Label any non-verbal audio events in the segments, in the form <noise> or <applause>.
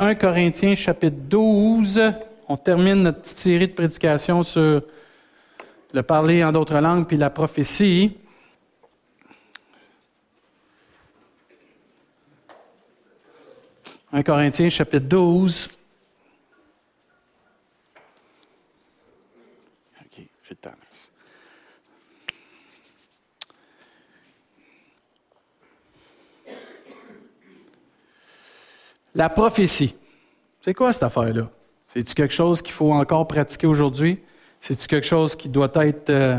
1 Corinthiens chapitre 12. On termine notre petite série de prédications sur le parler en d'autres langues puis la prophétie. « 1 Corinthiens chapitre 12. OK, j'ai le temps. La prophétie. C'est quoi cette affaire-là? C'est-tu quelque chose qu'il faut encore pratiquer aujourd'hui? C'est-tu quelque chose qui doit être euh,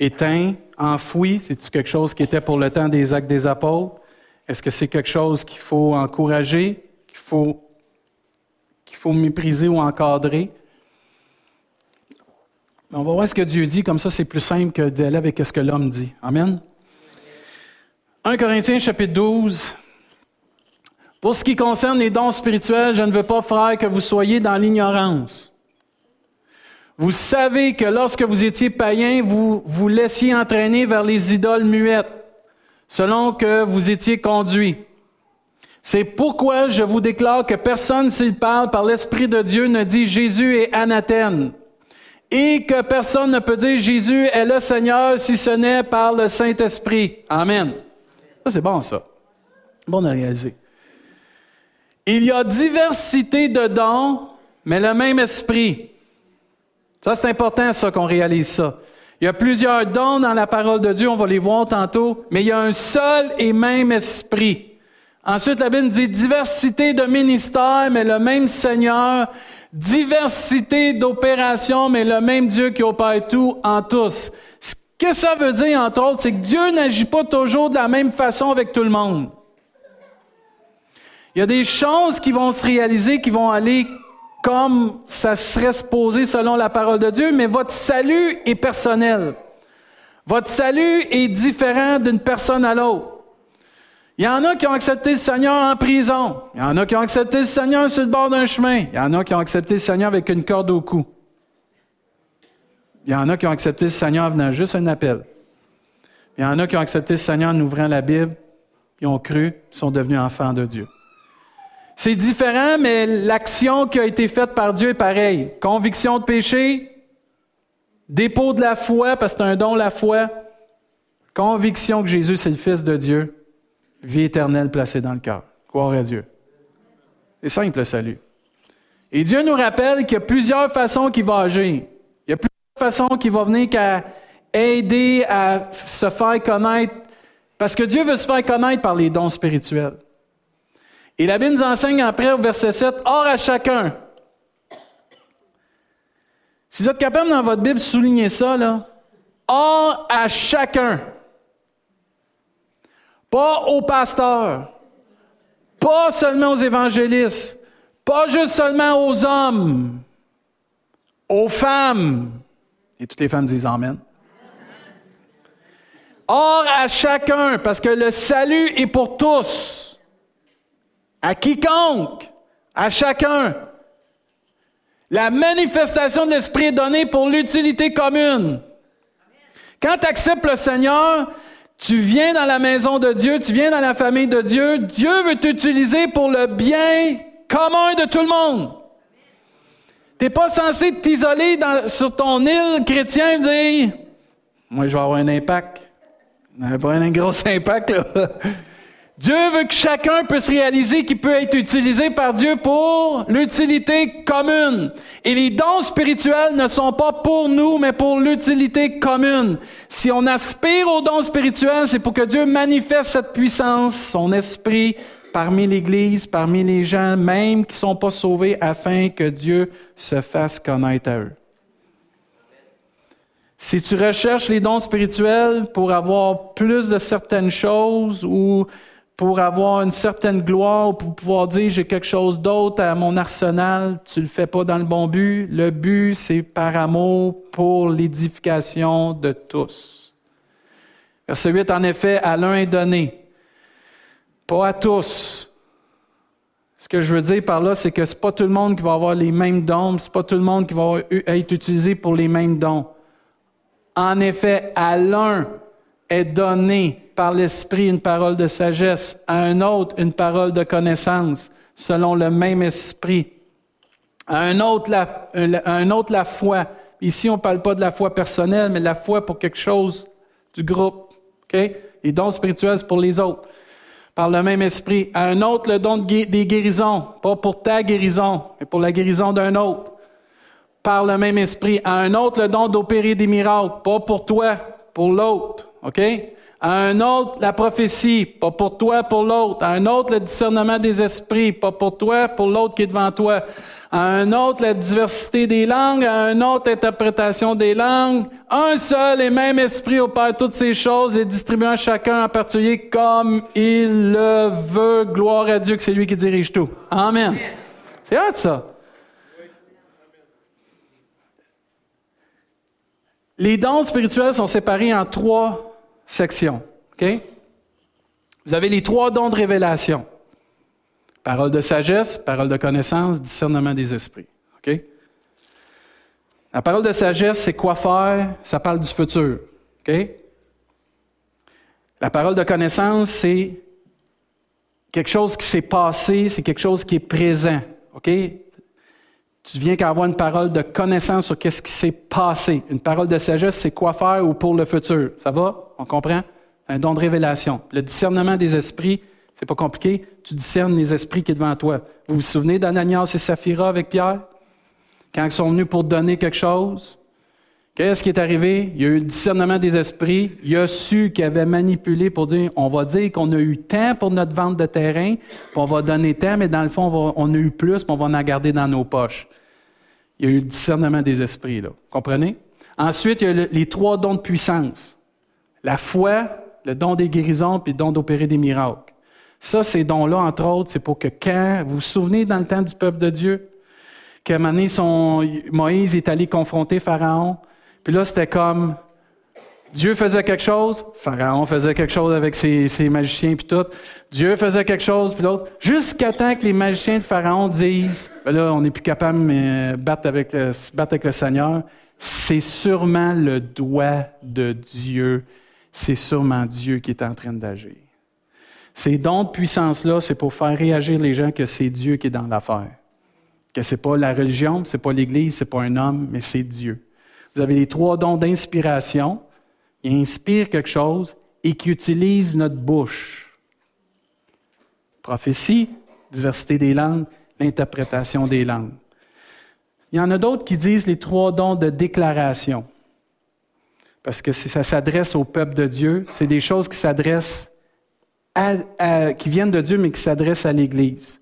éteint, enfoui? C'est-tu quelque chose qui était pour le temps des actes des apôtres? Est-ce que c'est quelque chose qu'il faut encourager, qu'il faut, qu'il faut mépriser ou encadrer? On va voir ce que Dieu dit, comme ça c'est plus simple que d'aller avec ce que l'homme dit. Amen. 1 Corinthiens chapitre 12, pour ce qui concerne les dons spirituels, je ne veux pas, frère, que vous soyez dans l'ignorance. Vous savez que lorsque vous étiez païen, vous vous laissiez entraîner vers les idoles muettes, selon que vous étiez conduit. C'est pourquoi je vous déclare que personne, s'il parle par l'Esprit de Dieu, ne dit Jésus est anathène, et que personne ne peut dire Jésus est le Seigneur si ce n'est par le Saint-Esprit. Amen. Ça, c'est bon, ça. Bon à réaliser. Il y a diversité de dons, mais le même esprit. Ça, c'est important, ça, qu'on réalise ça. Il y a plusieurs dons dans la parole de Dieu, on va les voir tantôt, mais il y a un seul et même esprit. Ensuite, la Bible dit diversité de ministères, mais le même Seigneur. Diversité d'opérations, mais le même Dieu qui opère tout en tous. Ce que ça veut dire, entre autres, c'est que Dieu n'agit pas toujours de la même façon avec tout le monde. Il y a des choses qui vont se réaliser, qui vont aller comme ça serait supposé selon la parole de Dieu, mais votre salut est personnel. Votre salut est différent d'une personne à l'autre. Il y en a qui ont accepté le Seigneur en prison. Il y en a qui ont accepté le Seigneur sur le bord d'un chemin. Il y en a qui ont accepté le Seigneur avec une corde au cou. Il y en a qui ont accepté le Seigneur en venant juste un appel. Il y en a qui ont accepté le Seigneur en ouvrant la Bible, ils ont cru, ils sont devenus enfants de Dieu. C'est différent, mais l'action qui a été faite par Dieu est pareille. Conviction de péché, dépôt de la foi, parce que c'est un don la foi, conviction que Jésus c'est le Fils de Dieu, vie éternelle placée dans le cœur. Croire à Dieu. C'est simple le salut. Et Dieu nous rappelle qu'il y a plusieurs façons qu'il va agir. Il y a plusieurs façons qu'il va venir qu'à aider à se faire connaître, parce que Dieu veut se faire connaître par les dons spirituels. Et la Bible nous enseigne après au verset 7, Or à chacun. Si vous êtes capable dans votre Bible de souligner ça, or à chacun. Pas aux pasteurs, pas seulement aux évangélistes, pas juste seulement aux hommes, aux femmes. Et toutes les femmes disent Amen. Or à chacun, parce que le salut est pour tous à quiconque, à chacun. La manifestation de l'Esprit est donnée pour l'utilité commune. Quand tu acceptes le Seigneur, tu viens dans la maison de Dieu, tu viens dans la famille de Dieu. Dieu veut t'utiliser pour le bien commun de tout le monde. Tu n'es pas censé t'isoler sur ton île chrétien et dire Moi, je vais avoir un impact. Pas un gros impact, là. Dieu veut que chacun puisse réaliser qu'il peut être utilisé par Dieu pour l'utilité commune. Et les dons spirituels ne sont pas pour nous, mais pour l'utilité commune. Si on aspire aux dons spirituels, c'est pour que Dieu manifeste cette puissance, son esprit, parmi l'Église, parmi les gens même qui ne sont pas sauvés, afin que Dieu se fasse connaître à eux. Si tu recherches les dons spirituels pour avoir plus de certaines choses ou pour avoir une certaine gloire, pour pouvoir dire j'ai quelque chose d'autre à mon arsenal, tu le fais pas dans le bon but. Le but, c'est par amour pour l'édification de tous. Verset 8, en effet, à l'un est donné, pas à tous. Ce que je veux dire par là, c'est que c'est pas tout le monde qui va avoir les mêmes dons, c'est pas tout le monde qui va être utilisé pour les mêmes dons. En effet, à l'un est donné par l'Esprit une parole de sagesse, à un autre une parole de connaissance, selon le même esprit. À un autre, la, un autre, la foi. Ici, on ne parle pas de la foi personnelle, mais la foi pour quelque chose du groupe. OK? Les dons spirituels, pour les autres. Par le même esprit. À un autre, le don des guérisons. Pas pour ta guérison, mais pour la guérison d'un autre. Par le même esprit. À un autre, le don d'opérer des miracles. Pas pour toi, pour l'autre. OK? À un autre, la prophétie, pas pour toi, pour l'autre. À un autre, le discernement des esprits, pas pour toi, pour l'autre qui est devant toi. À un autre, la diversité des langues. À un autre, l'interprétation des langues. Un seul et même esprit opère toutes ces choses, les distribuant chacun en particulier comme il le veut. Gloire à Dieu que c'est lui qui dirige tout. Amen. C'est hâte, ça. Les dons spirituels sont séparés en trois section. OK? Vous avez les trois dons de révélation. Parole de sagesse, parole de connaissance, discernement des esprits. OK? La parole de sagesse, c'est quoi faire, ça parle du futur. OK? La parole de connaissance, c'est quelque chose qui s'est passé, c'est quelque chose qui est présent. Tu viens qu'à avoir une parole de connaissance sur qu'est-ce qui s'est passé. Une parole de sagesse, c'est quoi faire ou pour le futur. Ça va? On comprend? Un don de révélation. Le discernement des esprits, c'est pas compliqué. Tu discernes les esprits qui sont devant toi. Vous vous souvenez d'Ananias et Saphira avec Pierre? Quand ils sont venus pour donner quelque chose, qu'est-ce qui est arrivé? Il y a eu le discernement des esprits. Il a su qu'il avait manipulé pour dire, on va dire qu'on a eu tant pour notre vente de terrain, puis on va donner tant, mais dans le fond, on, on a eu plus, puis on va en garder dans nos poches. Il y a eu le discernement des esprits, là. Comprenez? Ensuite, il y a les trois dons de puissance. La foi, le don des guérisons, puis le don d'opérer des miracles. Ça, ces dons-là, entre autres, c'est pour que quand, vous vous souvenez dans le temps du peuple de Dieu, qu'à un moment donné, Moïse est allé confronter Pharaon, puis là, c'était comme, Dieu faisait quelque chose, Pharaon faisait quelque chose avec ses, magiciens puis tout. Dieu faisait quelque chose puis l'autre, jusqu'à temps que les magiciens de Pharaon disent, ben là, on n'est plus capable de battre avec, le, battre avec le Seigneur. C'est sûrement le doigt de Dieu. C'est sûrement Dieu qui est en train d'agir. Ces dons de puissance-là, c'est pour faire réagir les gens que c'est Dieu qui est dans l'affaire. Que c'est pas la religion, c'est pas l'Église, c'est pas un homme, mais c'est Dieu. Vous avez les trois dons d'inspiration, il inspire quelque chose et qui utilise notre bouche. Prophétie, diversité des langues, l'interprétation des langues. Il y en a d'autres qui disent les trois dons de déclaration. Parce que ça s'adresse au peuple de Dieu, c'est des choses qui s'adressent qui viennent de Dieu, mais qui s'adressent à l'Église.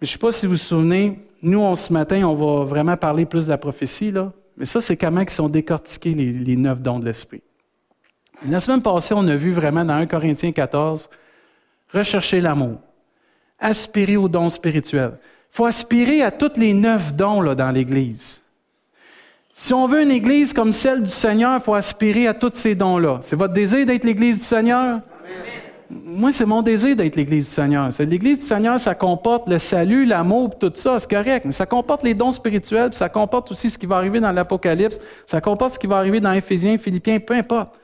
je ne sais pas si vous vous souvenez, nous, ce matin, on va vraiment parler plus de la prophétie, là. Mais ça, c'est comment ils sont décortiqués les neuf dons de l'Esprit. La semaine passée, on a vu vraiment dans 1 Corinthiens 14, rechercher l'amour, aspirer aux dons spirituels. Il faut aspirer à tous les neuf dons là, dans l'Église. Si on veut une Église comme celle du Seigneur, il faut aspirer à tous ces dons-là. C'est votre désir d'être l'Église du Seigneur? Moi, c'est mon désir d'être l'Église du Seigneur. L'Église du Seigneur, ça comporte le salut, l'amour, tout ça, c'est correct. Mais ça comporte les dons spirituels, puis ça comporte aussi ce qui va arriver dans l'Apocalypse, ça comporte ce qui va arriver dans Éphésiens, Philippiens, peu importe.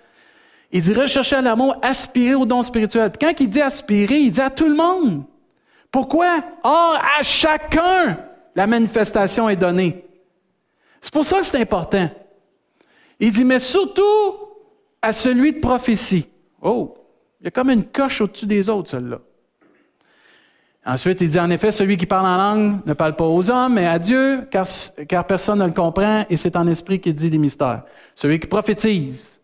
Il dit rechercher à l'amour, aspirer au don spirituel. Puis quand il dit aspirer, il dit à tout le monde. Pourquoi? Or, à chacun, la manifestation est donnée. C'est pour ça que c'est important. Il dit, mais surtout à celui de prophétie. Oh, il y a comme une coche au-dessus des autres, celle-là. Ensuite, il dit, en effet, celui qui parle en langue ne parle pas aux hommes, mais à Dieu, car, car personne ne le comprend, et c'est en esprit qu'il dit des mystères. Celui qui prophétise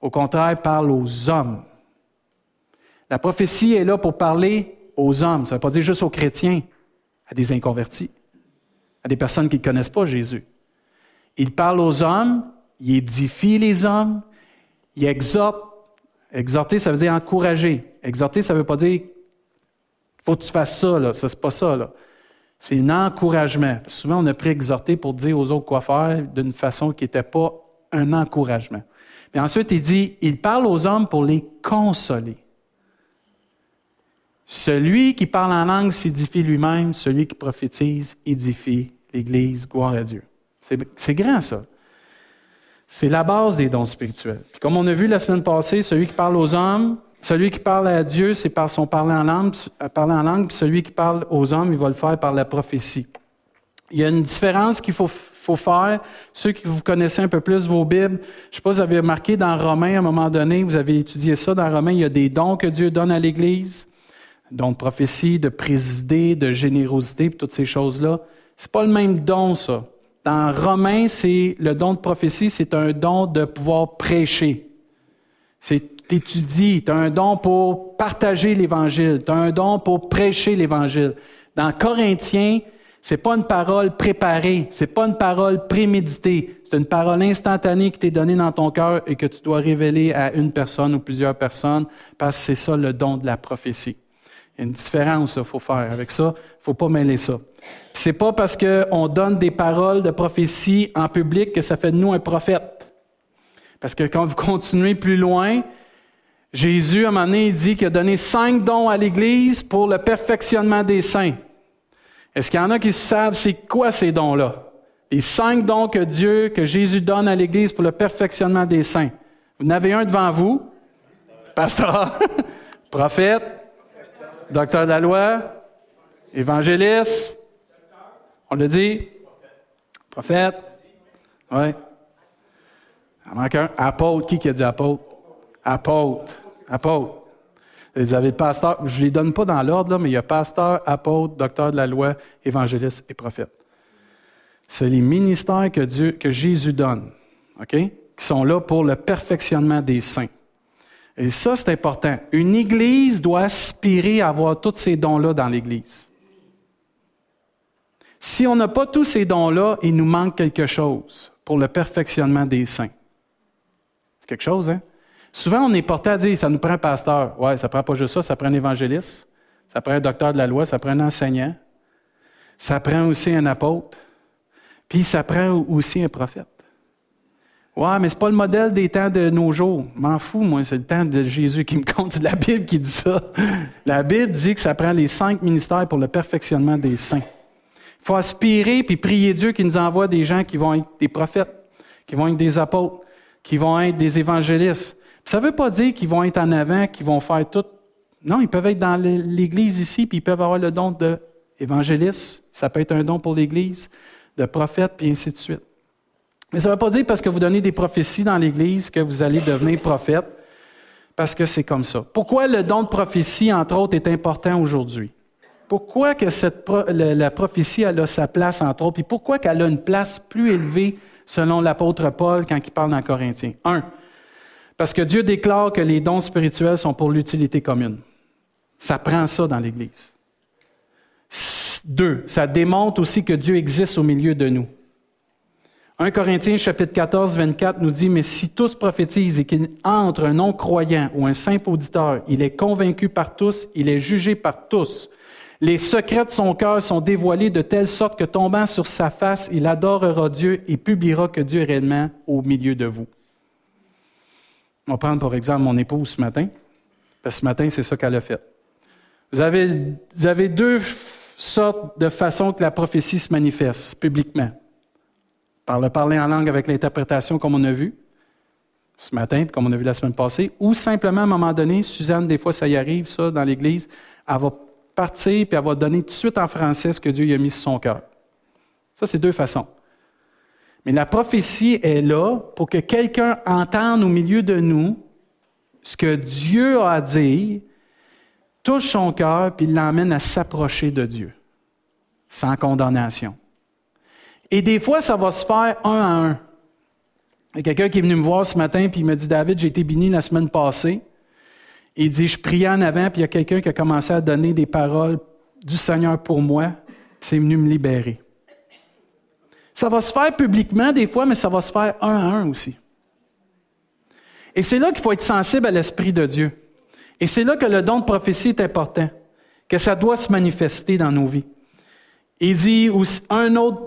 au contraire, parle aux hommes. La prophétie est là pour parler aux hommes. Ça ne veut pas dire juste aux chrétiens, à des inconvertis, à des personnes qui ne connaissent pas Jésus. Il parle aux hommes, il édifie les hommes, il exhorte. Exhorter, ça veut dire encourager. Exhorter, ça ne veut pas dire faut que tu fasses ça, là. Ça, pas ça. C'est un encouragement. Souvent, on a pris exhorter pour dire aux autres quoi faire d'une façon qui n'était pas un encouragement. Et ensuite, il dit, il parle aux hommes pour les consoler. Celui qui parle en langue s'édifie lui-même, celui qui prophétise édifie l'Église. Gloire à Dieu. C'est grand, ça. C'est la base des dons spirituels. comme on a vu la semaine passée, celui qui parle aux hommes, Celui qui parle à Dieu, c'est par son parler en langue, euh, parler en langue, puis celui qui parle aux hommes, il va le faire par la prophétie. Il y a une différence qu'il faut, faut faire. Ceux qui vous connaissez un peu plus vos Bibles, je sais pas si vous avez remarqué dans Romains, à un moment donné, vous avez étudié ça dans Romains, il y a des dons que Dieu donne à l'Église, dons de prophétie, de présider, de générosité, toutes ces choses-là. C'est pas le même don, ça. Dans Romains, c'est le don de prophétie, c'est un don de pouvoir prêcher. C'est étudies, tu as un don pour partager l'Évangile, tu as un don pour prêcher l'Évangile. Dans Corinthiens, c'est pas une parole préparée, c'est pas une parole préméditée, c'est une parole instantanée qui t'est donnée dans ton cœur et que tu dois révéler à une personne ou plusieurs personnes, parce que c'est ça le don de la prophétie. Il y a une différence, il faut faire. Avec ça, il faut pas mêler ça. C'est pas parce qu'on donne des paroles de prophétie en public que ça fait de nous un prophète. Parce que quand vous continuez plus loin, Jésus, à un moment donné, il dit qu'il a donné cinq dons à l'Église pour le perfectionnement des saints. Est-ce qu'il y en a qui savent c'est quoi ces dons-là? Les cinq dons que Dieu, que Jésus donne à l'Église pour le perfectionnement des saints. Vous en avez un devant vous? Pasteur, <laughs> prophète, docteur de la loi, évangéliste. On le dit? Prophète. Oui. Il manque un. Apôtre. Qui qui a dit apôtre? Apôtre. Apôtre. Vous avez pasteur, je ne les donne pas dans l'ordre, mais il y a pasteur, apôtre, docteur de la loi, évangéliste et prophète. C'est les ministères que que Jésus donne, OK? Qui sont là pour le perfectionnement des saints. Et ça, c'est important. Une Église doit aspirer à avoir tous ces dons-là dans l'Église. Si on n'a pas tous ces dons-là, il nous manque quelque chose pour le perfectionnement des saints. C'est quelque chose, hein? Souvent, on est porté à dire, ça nous prend un pasteur. Ouais, ça prend pas juste ça, ça prend un évangéliste, ça prend un docteur de la loi, ça prend un enseignant, ça prend aussi un apôtre, puis ça prend aussi un prophète. Ouais, mais c'est pas le modèle des temps de nos jours. M'en fous, moi, c'est le temps de Jésus qui me <laughs> compte. C'est la Bible qui dit ça. La Bible dit que ça prend les cinq ministères pour le perfectionnement des saints. Il faut aspirer puis prier Dieu qui nous envoie des gens qui vont être des prophètes, qui vont être des apôtres, qui vont être des évangélistes, ça ne veut pas dire qu'ils vont être en avant, qu'ils vont faire tout. Non, ils peuvent être dans l'Église ici, puis ils peuvent avoir le don d'évangéliste. Ça peut être un don pour l'Église, de prophète, puis ainsi de suite. Mais ça ne veut pas dire parce que vous donnez des prophéties dans l'Église que vous allez devenir prophète, parce que c'est comme ça. Pourquoi le don de prophétie, entre autres, est important aujourd'hui? Pourquoi que cette la, prophétie elle a sa place, entre autres, puis pourquoi qu'elle a une place plus élevée selon l'apôtre Paul quand il parle dans Corinthiens? Un, parce que Dieu déclare que les dons spirituels sont pour l'utilité commune. Ça prend ça dans l'Église. Deux, ça démontre aussi que Dieu existe au milieu de nous. 1 Corinthiens chapitre 14, 24 nous dit, mais si tous prophétisent et qu'il entre un non-croyant ou un simple auditeur, il est convaincu par tous, il est jugé par tous. Les secrets de son cœur sont dévoilés de telle sorte que tombant sur sa face, il adorera Dieu et publiera que Dieu est réellement au milieu de vous. On va prendre par exemple mon épouse ce matin, parce que ce matin, c'est ça qu'elle a fait. Vous avez, deux sortes de façons que la prophétie se manifeste publiquement. Par le parler en langue avec l'interprétation, comme on a vu ce matin, comme on a vu la semaine passée, ou simplement à un moment donné, Suzanne, des fois ça y arrive, ça, dans l'Église, elle va partir puis elle va donner tout de suite en français ce que Dieu a mis sur son cœur. Ça, c'est deux façons. Mais la prophétie est là pour que quelqu'un entende au milieu de nous ce que Dieu a à dire, touche son cœur, puis l'emmène à s'approcher de Dieu, sans condamnation. Et des fois, ça va se faire un à un. Il y a quelqu'un qui est venu me voir ce matin, puis il me dit, David, j'ai été béni la semaine passée. Il dit, je priais en avant, puis il y a quelqu'un qui a commencé à donner des paroles du Seigneur pour moi, puis c'est venu me libérer. Ça va se faire publiquement des fois, mais ça va se faire un à un aussi. Et c'est là qu'il faut être sensible à l'Esprit de Dieu. Et c'est là que le don de prophétie est important, que ça doit se manifester dans nos vies. Il dit aussi, un autre,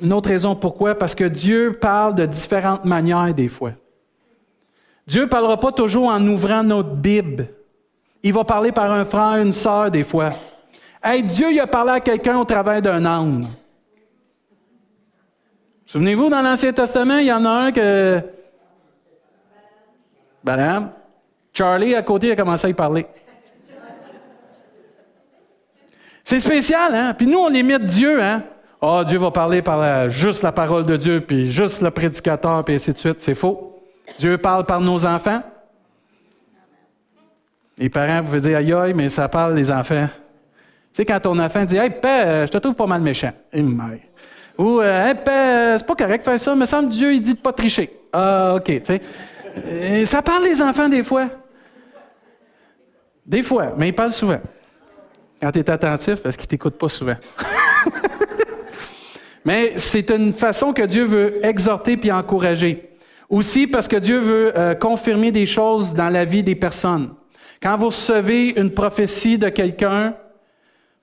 une autre raison pourquoi, parce que Dieu parle de différentes manières des fois. Dieu ne parlera pas toujours en ouvrant notre Bible. Il va parler par un frère, une sœur des fois. Hey, Dieu il a parlé à quelqu'un au travers d'un âne. Souvenez-vous, dans l'Ancien Testament, il y en a un que. Balaam. Charlie, à côté, a commencé à y parler. C'est spécial, hein? Puis nous, on limite Dieu, hein? Ah, oh, Dieu va parler par juste la parole de Dieu, puis juste le prédicateur, puis ainsi de suite. C'est faux. Dieu parle par nos enfants. Les parents pouvaient dire aïe aïe, mais ça parle des enfants. Tu sais, quand ton enfant dit Hey, père, je te trouve pas mal méchant. Ou euh, père, c'est pas correct de faire ça, mais semble Dieu, il dit de pas tricher. Ah, OK, tu sais. Ça parle les enfants des fois. Des fois, mais il parle souvent. Quand tu es attentif, parce qu'il ne t'écoute pas souvent. <laughs> mais c'est une façon que Dieu veut exhorter puis encourager. Aussi parce que Dieu veut euh, confirmer des choses dans la vie des personnes. Quand vous recevez une prophétie de quelqu'un,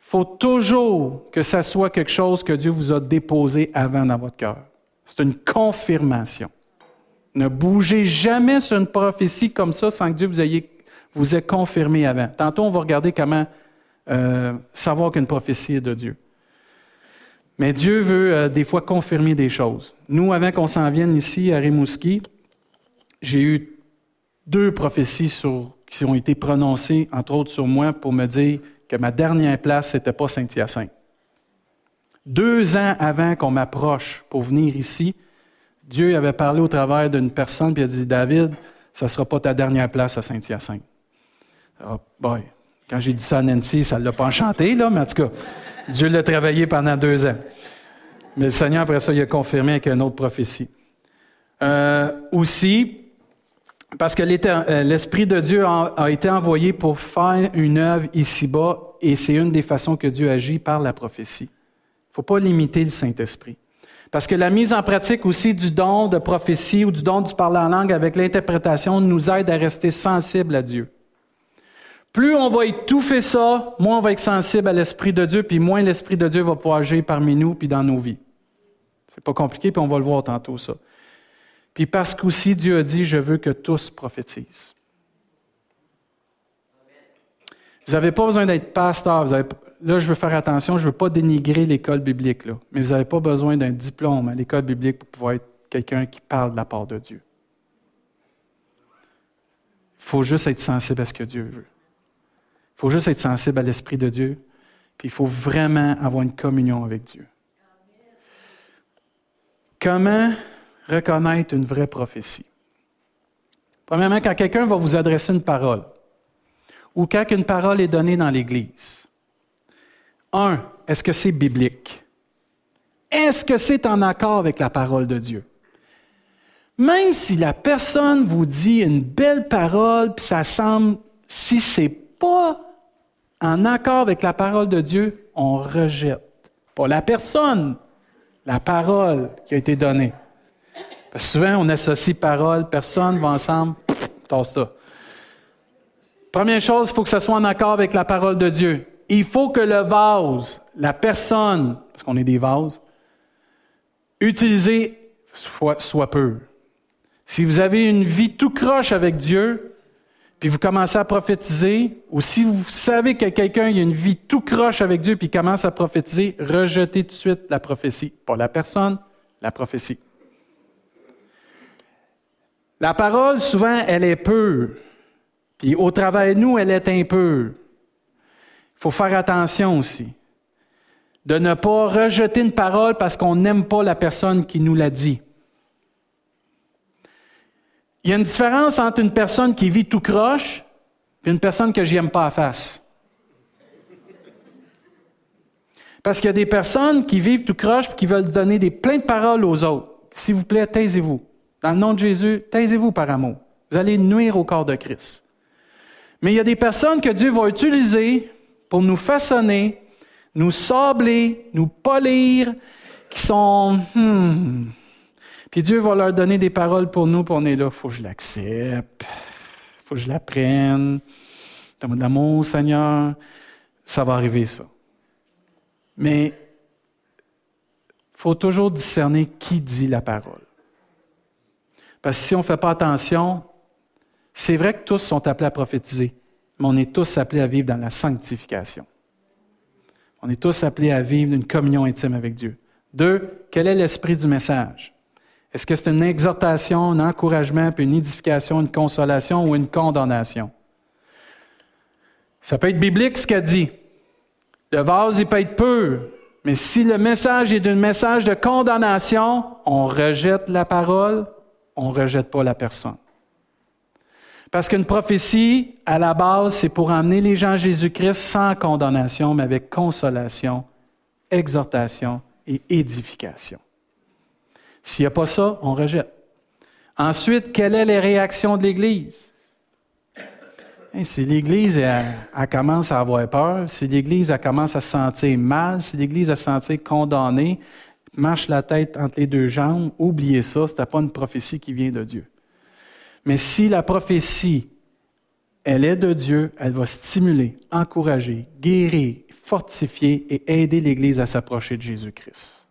faut toujours que ça soit quelque chose que Dieu vous a déposé avant dans votre cœur. C'est une confirmation. Ne bougez jamais sur une prophétie comme ça sans que Dieu vous, ait confirmé avant. Tantôt, on va regarder comment euh, savoir qu'une prophétie est de Dieu. Mais Dieu veut euh, des fois confirmer des choses. Nous, avant qu'on s'en vienne ici à Rimouski, j'ai eu deux prophéties qui ont été prononcées, entre autres sur moi, pour me dire que ma dernière place, n'était pas Saint-Hyacinthe. Deux ans avant qu'on m'approche pour venir ici, Dieu avait parlé au travers d'une personne, puis a dit David, ça ne sera pas ta dernière place à Saint-Hyacinthe. Oh. Quand j'ai dit ça à Nancy, ça ne l'a pas enchanté, là, mais en tout cas, Dieu l'a travaillé pendant deux ans. Mais le Seigneur, après ça, il a confirmé avec une autre prophétie. Euh, aussi, parce que euh, l'Esprit de Dieu a, été envoyé pour faire une œuvre ici-bas, et c'est une des façons que Dieu agit par la prophétie. Il ne faut pas limiter le Saint-Esprit. Parce que la mise en pratique aussi du don de prophétie ou du don du parler en langue avec l'interprétation nous aide à rester sensibles à Dieu. Plus on va étouffer ça, moins on va être sensible à l'Esprit de Dieu, puis moins l'Esprit de Dieu va pouvoir agir parmi nous puis dans nos vies. C'est pas compliqué, puis on va le voir tantôt, ça. Puis parce qu'aussi Dieu a dit, je veux que tous prophétisent. Vous n'avez pas besoin d'être pasteur. là, je veux faire attention, je ne veux pas dénigrer l'école biblique, mais vous n'avez pas besoin d'un diplôme à l'école biblique pour pouvoir être quelqu'un qui parle de la part de Dieu. Il faut juste être sensible à ce que Dieu veut. Il faut juste être sensible à l'Esprit de Dieu, puis il faut vraiment avoir une communion avec Dieu. Comment reconnaître une vraie prophétie? Premièrement, quand quelqu'un va vous adresser une parole, ou quand une parole est donnée dans l'Église. Un, est-ce que c'est biblique? Est-ce que c'est en accord avec la parole de Dieu? Même si la personne vous dit une belle parole, puis ça semble, si c'est pas en accord avec la parole de Dieu, on rejette. Pas la personne, la parole qui a été donnée. Parce souvent, on associe parole, personne, va ensemble, tasse ça. Première chose, il faut que ça soit en accord avec la parole de Dieu. Il faut que le vase, la personne, parce qu'on est des vases, utilisé soit, soit peu. Si vous avez une vie tout croche avec Dieu, puis vous commencez à prophétiser, ou si vous savez que quelqu'un a une vie tout croche avec Dieu, puis commence à prophétiser, rejetez tout de suite la prophétie. Pas la personne, la prophétie. La parole, souvent, elle est peu. Puis au travail de nous, elle est peu. Il faut faire attention aussi. De ne pas rejeter une parole parce qu'on n'aime pas la personne qui nous l'a dit. Il y a une différence entre une personne qui vit tout croche et une personne que j'aime pas à face. Parce qu'il y a des personnes qui vivent tout croche et qui veulent donner des plein de paroles aux autres. S'il vous plaît, taisez-vous. Dans le nom de Jésus, taisez-vous par amour. Vous allez nuire au corps de Christ. Mais il y a des personnes que Dieu va utiliser pour nous façonner, nous sabler, nous polir, qui sont... Hmm, puis Dieu va leur donner des paroles pour nous, puis on est là, il faut que je l'accepte, faut que je l'apprenne. Dans mon amour, Seigneur, ça va arriver, ça. Mais il faut toujours discerner qui dit la parole. Parce que si on ne fait pas attention, c'est vrai que tous sont appelés à prophétiser, mais on est tous appelés à vivre dans la sanctification. On est tous appelés à vivre une communion intime avec Dieu. Deux, quel est l'esprit du message? Est-ce que c'est une exhortation, un encouragement, puis une édification, une consolation ou une condamnation? Ça peut être biblique ce qu'a dit. Le vase, il peut être pur, mais si le message est un message de condamnation, on rejette la parole, on ne rejette pas la personne. Parce qu'une prophétie, à la base, c'est pour amener les gens à Jésus-Christ sans condamnation, mais avec consolation, exhortation et édification. S'il n'y a pas ça, on rejette. Ensuite, quelles sont les réactions de l'Église? Si l'Église commence à avoir peur, si l'Église commence à se sentir mal, si l'Église se sentir condamnée, marche la tête entre les deux jambes, oubliez ça, ce n'est pas une prophétie qui vient de Dieu. Mais si la prophétie, elle est de Dieu, elle va stimuler, encourager, guérir, fortifier et aider l'Église à s'approcher de Jésus-Christ.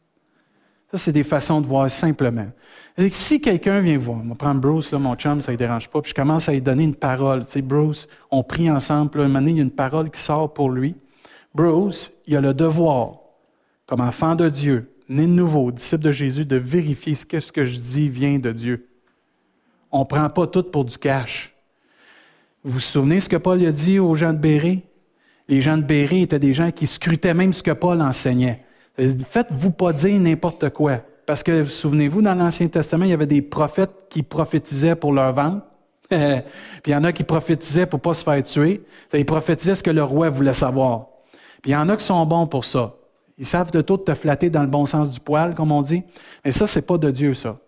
Ça, c'est des façons de voir simplement. Si quelqu'un vient voir, on va prendre Bruce, là, mon chum, ça ne dérange pas, puis je commence à lui donner une parole. Tu Bruce, on prie ensemble, puis un moment il y a une parole qui sort pour lui. Bruce, il a le devoir, comme enfant de Dieu, né de nouveau, disciple de Jésus, de vérifier ce que ce que je dis vient de Dieu. On ne prend pas tout pour du cash. Vous vous souvenez ce que Paul a dit aux gens de Béré? Les gens de Béré étaient des gens qui scrutaient même ce que Paul enseignait. Faites-vous pas dire n'importe quoi. Parce que, souvenez-vous, dans l'Ancien Testament, il y avait des prophètes qui prophétisaient pour leur vente. <laughs> Puis il y en a qui prophétisaient pour pas se faire tuer. Ils prophétisaient ce que le roi voulait savoir. Puis il y en a qui sont bons pour ça. Ils savent de tout te flatter dans le bon sens du poil, comme on dit. Mais ça, c'est pas de Dieu, ça.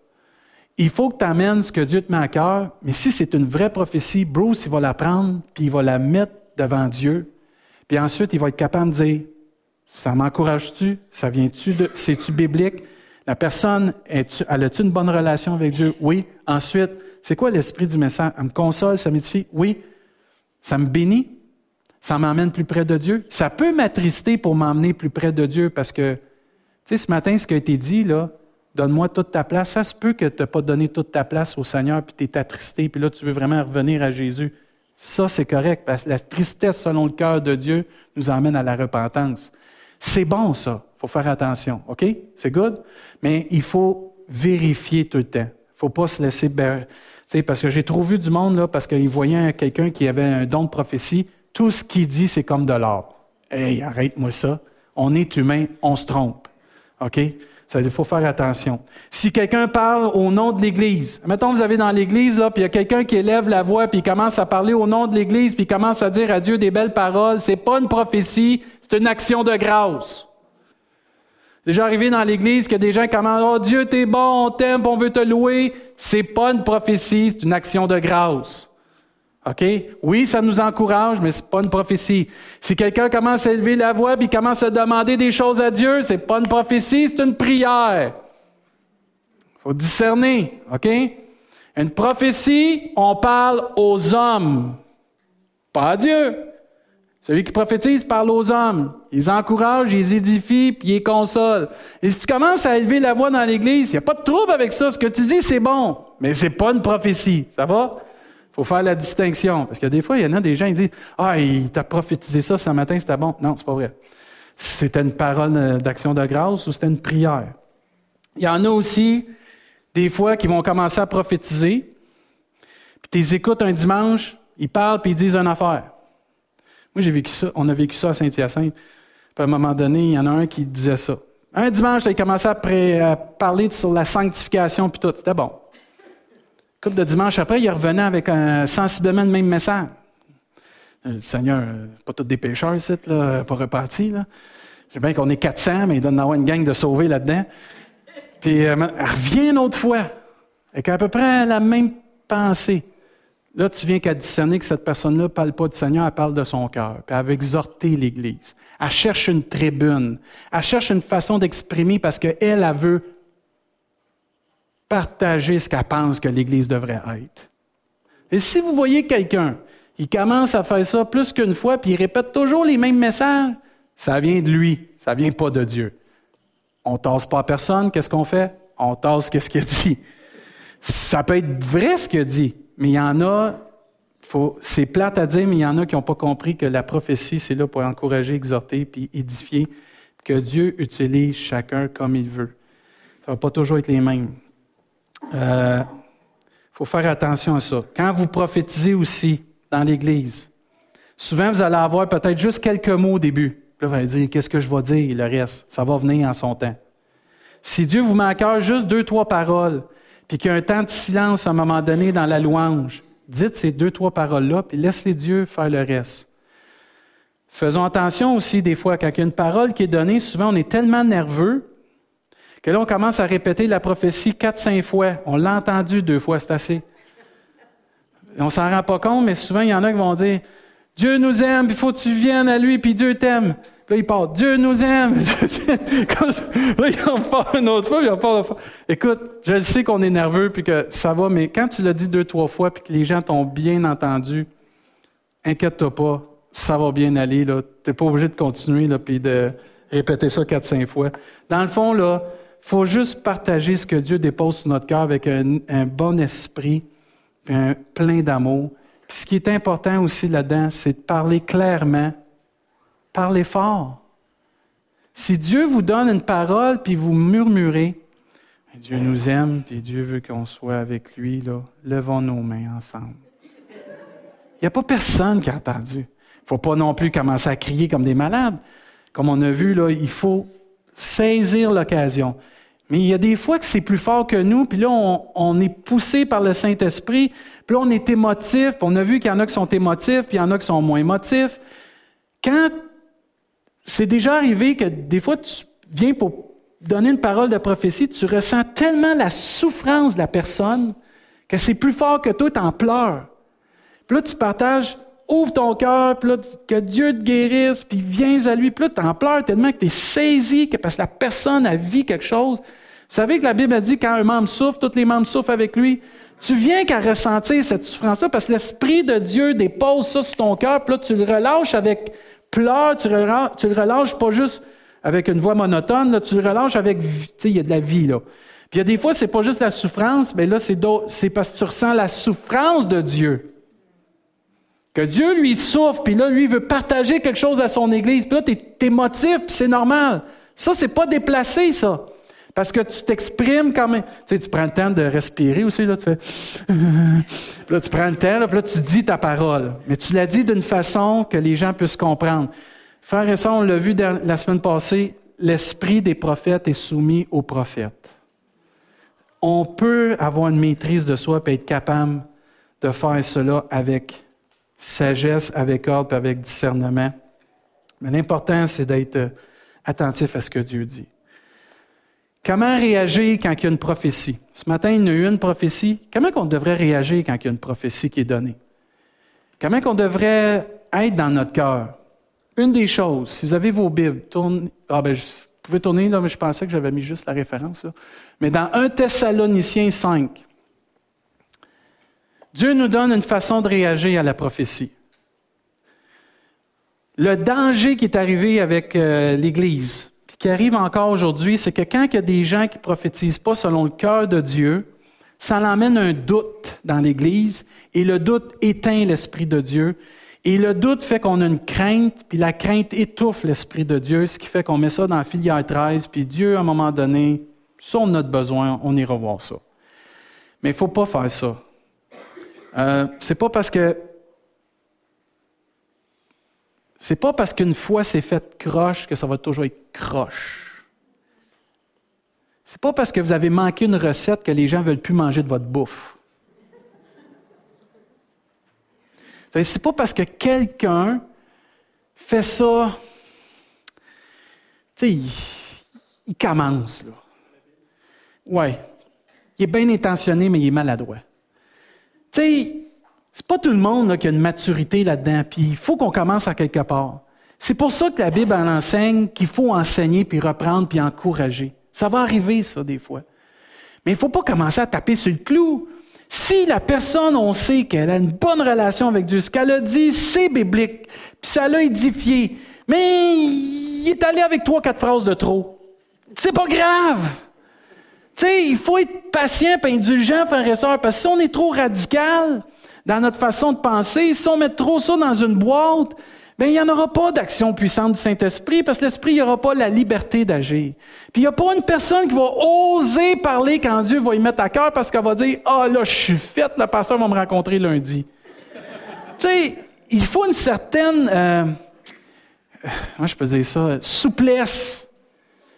Il faut que tu amènes ce que Dieu te met à cœur. Mais si c'est une vraie prophétie, Bruce, il va la prendre, puis il va la mettre devant Dieu. Puis ensuite, il va être capable de dire, ça m'encourage-tu? Ça vient-tu de, c'est-tu biblique? La personne, est elle a-tu une bonne relation avec Dieu? Oui. Ensuite, c'est quoi l'esprit du message? Elle me console, ça m'édifie? Oui. Ça me bénit? Ça m'emmène plus près de Dieu? Ça peut m'attrister pour m'emmener plus près de Dieu parce que, tu sais, ce matin, ce qui a été dit, là, donne-moi toute ta place. Ça se peut que tu n'aies pas donné toute ta place au Seigneur, puis tu es attristé, puis là, tu veux vraiment revenir à Jésus. Ça, c'est correct, parce que la tristesse selon le cœur de Dieu nous emmène à la repentance. C'est bon, ça. Il faut faire attention. OK? C'est good? Mais il faut vérifier tout le temps. Il ne faut pas se laisser. sais, parce que j'ai trop vu du monde, là, parce qu'ils voyaient quelqu'un qui avait un don de prophétie. Tout ce qu'il dit, c'est comme de l'or. Hey, arrête-moi ça. On est humain, on se trompe. OK? Ça, il faut faire attention. Si quelqu'un parle au nom de l'Église, mettons vous avez dans l'Église, là, puis il y a quelqu'un qui élève la voix, puis il commence à parler au nom de l'Église, puis commence à dire à Dieu des belles paroles, c'est pas une prophétie, c'est une action de grâce. Déjà arrivé dans l'Église que des gens commencent, oh Dieu, t'es bon, on t'aime, on veut te louer. C'est pas une prophétie, c'est une action de grâce. OK? Oui, ça nous encourage, mais c'est pas une prophétie. Si quelqu'un commence à élever la voix puis commence à demander des choses à Dieu, c'est pas une prophétie, c'est une prière. Il faut discerner, OK? Une prophétie, on parle aux hommes, pas à Dieu. Celui qui prophétise parle aux hommes. Ils encouragent, ils édifient, puis ils consolent. Et si tu commences à élever la voix dans l'Église, il n'y a pas de trouble avec ça. Ce que tu dis, c'est bon, mais c'est pas une prophétie. Ça va? Faut faire la distinction. Parce que des fois, il y en a des gens qui disent Ah, il t'a prophétisé ça ce matin, c'était bon. Non, c'est pas vrai. C'était une parole d'action de grâce ou c'était une prière? Il y en a aussi, des fois, qui vont commencer à prophétiser. Puis tu les écoutes un dimanche, ils parlent puis ils disent une affaire. Moi, j'ai vécu ça. On a vécu ça à Saint-Hyacinthe. Puis à un moment donné, il y en a un qui disait ça. Un dimanche, il commençait à, à parler sur la sanctification puis tout. C'était bon couple de dimanche après, il revenait avec un, sensiblement le même message. Euh, le Seigneur, euh, pas tous des pécheurs ici, là, pas repartis. Je bien qu'on est 400, mais il donne avoir une gang de sauvés là-dedans. Puis euh, elle revient une autre fois, avec à peu près la même pensée. Là, tu viens qu'à discerner que cette personne-là ne parle pas du Seigneur, elle parle de son cœur. Puis elle veut exhorter l'Église. Elle cherche une tribune. Elle cherche une façon d'exprimer parce qu'elle, elle veut partager ce qu'elle pense que l'Église devrait être. Et si vous voyez quelqu'un qui commence à faire ça plus qu'une fois, puis il répète toujours les mêmes messages, ça vient de lui, ça vient pas de Dieu. On tasse pas personne, qu'est-ce qu'on fait? On tasse qu'est-ce qu'il dit? Ça peut être vrai ce qu'il dit, mais il y en a, c'est plate à dire, mais il y en a qui n'ont pas compris que la prophétie, c'est là pour encourager, exhorter, puis édifier, que Dieu utilise chacun comme il veut. Ça va pas toujours être les mêmes. Il euh, faut faire attention à ça. Quand vous prophétisez aussi dans l'Église, souvent vous allez avoir peut-être juste quelques mots au début. Là, vous allez dire, qu'est-ce que je vais dire? Le reste, ça va venir en son temps. Si Dieu vous met juste deux, trois paroles, puis qu'il y a un temps de silence à un moment donné dans la louange, dites ces deux, trois paroles-là, puis laissez Dieu faire le reste. Faisons attention aussi des fois, quand il y a une parole qui est donnée, souvent on est tellement nerveux que là on commence à répéter la prophétie quatre, cinq fois. On l'a entendu deux fois, c'est assez. On s'en rend pas compte, mais souvent il y en a qui vont dire Dieu nous aime, il faut que tu viennes à lui, puis Dieu t'aime. Puis là, il part, Dieu nous aime. <laughs> là, il en parle une autre fois, il en parle une fois. Écoute, je sais qu'on est nerveux, puis que ça va, mais quand tu l'as dit deux, trois fois, puis que les gens t'ont bien entendu, inquiète-toi pas, ça va bien aller. Tu n'es pas obligé de continuer, puis de répéter ça quatre, cinq fois. Dans le fond, là, faut juste partager ce que Dieu dépose sur notre cœur avec un, bon esprit, un plein d'amour. ce qui est important aussi là-dedans, c'est de parler clairement, parler fort. Si Dieu vous donne une parole, puis vous murmurez, Dieu nous aime, puis Dieu veut qu'on soit avec lui, là, levons nos mains ensemble. Il n'y a pas personne qui a entendu. Il ne faut pas non plus commencer à crier comme des malades. Comme on a vu, là, il faut saisir l'occasion. Mais il y a des fois que c'est plus fort que nous, puis là, on, est poussé par le Saint-Esprit, puis là, on est émotif, puis on a vu qu'il y en a qui sont émotifs, puis il y en a qui sont moins émotifs. Quand c'est déjà arrivé que des fois, tu viens pour donner une parole de prophétie, tu ressens tellement la souffrance de la personne que c'est plus fort que toi, tu en pleures. Puis là, tu partages ouvre ton cœur, puis là, que Dieu te guérisse, puis viens à lui. Puis là, tu en pleures tellement que tu es saisi, que parce que la personne a vu quelque chose. Vous savez que la Bible a dit quand un membre souffre, tous les membres souffrent avec lui. Tu viens qu'à ressentir cette souffrance-là parce que l'Esprit de Dieu dépose ça sur ton cœur, puis là, tu le relâches avec pleurs, tu, tu le relâches pas juste avec une voix monotone, là, tu le relâches avec, tu sais, il y a de la vie, là. Puis il y a des fois, c'est pas juste la souffrance, mais là, c'est parce que tu ressens la souffrance de Dieu. Que Dieu lui souffre, puis là, lui veut partager quelque chose à son Église. Puis là, tu es puis c'est normal. Ça, c'est pas déplacé, ça. Parce que tu t'exprimes comme... Tu sais, tu prends le temps de respirer aussi, là, tu fais... <laughs> puis là, tu prends le temps, là, puis là, tu dis ta parole. Mais tu l'as dit d'une façon que les gens puissent comprendre. Frère et ça, on l'a vu la semaine passée, l'esprit des prophètes est soumis aux prophètes. On peut avoir une maîtrise de soi et être capable de faire cela avec sagesse, avec ordre, avec discernement. Mais l'important, c'est d'être euh, attentif à ce que Dieu dit. Comment réagir quand il y a une prophétie? Ce matin, il y a eu une prophétie. Comment on devrait réagir quand il y a une prophétie qui est donnée? Comment on devrait être dans notre cœur? Une des choses, si vous avez vos Bibles, tournez. Ah ben, vous pouvez tourner, là, mais je pensais que j'avais mis juste la référence. Mais dans 1 Thessaloniciens 5, Dieu nous donne une façon de réagir à la prophétie. Le danger qui est arrivé avec euh, l'Église, qui arrive encore aujourd'hui, c'est que quand il y a des gens qui ne prophétisent pas selon le cœur de Dieu, ça l'emmène un doute dans l'Église, et le doute éteint l'Esprit de Dieu, et le doute fait qu'on a une crainte, puis la crainte étouffe l'Esprit de Dieu, ce qui fait qu'on met ça dans la filière 13, puis Dieu, à un moment donné, sur notre besoin, on ira voir ça. Mais il ne faut pas faire ça. Euh, c'est pas parce que c'est pas parce qu'une fois c'est fait croche que ça va toujours être croche. C'est pas parce que vous avez manqué une recette que les gens veulent plus manger de votre bouffe. C'est pas parce que quelqu'un fait ça, tu sais, il, il, commence là. Ouais, il est bien intentionné mais il est maladroit. Tu sais, c'est pas tout le monde qui a une maturité là-dedans, puis il faut qu'on commence à quelque part. C'est pour ça que la Bible en enseigne qu'il faut enseigner, puis reprendre, puis encourager. Ça va arriver, ça, des fois. Mais il ne faut pas commencer à taper sur le clou. Si la personne, on sait qu'elle a une bonne relation avec Dieu, ce qu'elle a dit, c'est biblique, puis ça l'a édifié, mais il est allé avec trois, quatre phrases de trop. C'est pas grave. Tu il faut être patient et indulgent, frères et sœurs, parce que si on est trop radical dans notre façon de penser, si on met trop ça dans une boîte, bien, il n'y en aura pas d'action puissante du Saint-Esprit parce que l'Esprit n'aura pas la liberté d'agir. Puis il n'y a pas une personne qui va oser parler quand Dieu va y mettre à cœur parce qu'elle va dire Ah là, je suis faite, le pasteur va me rencontrer lundi. tu sais, il faut une certaine, euh, moi je peux dire ça, souplesse.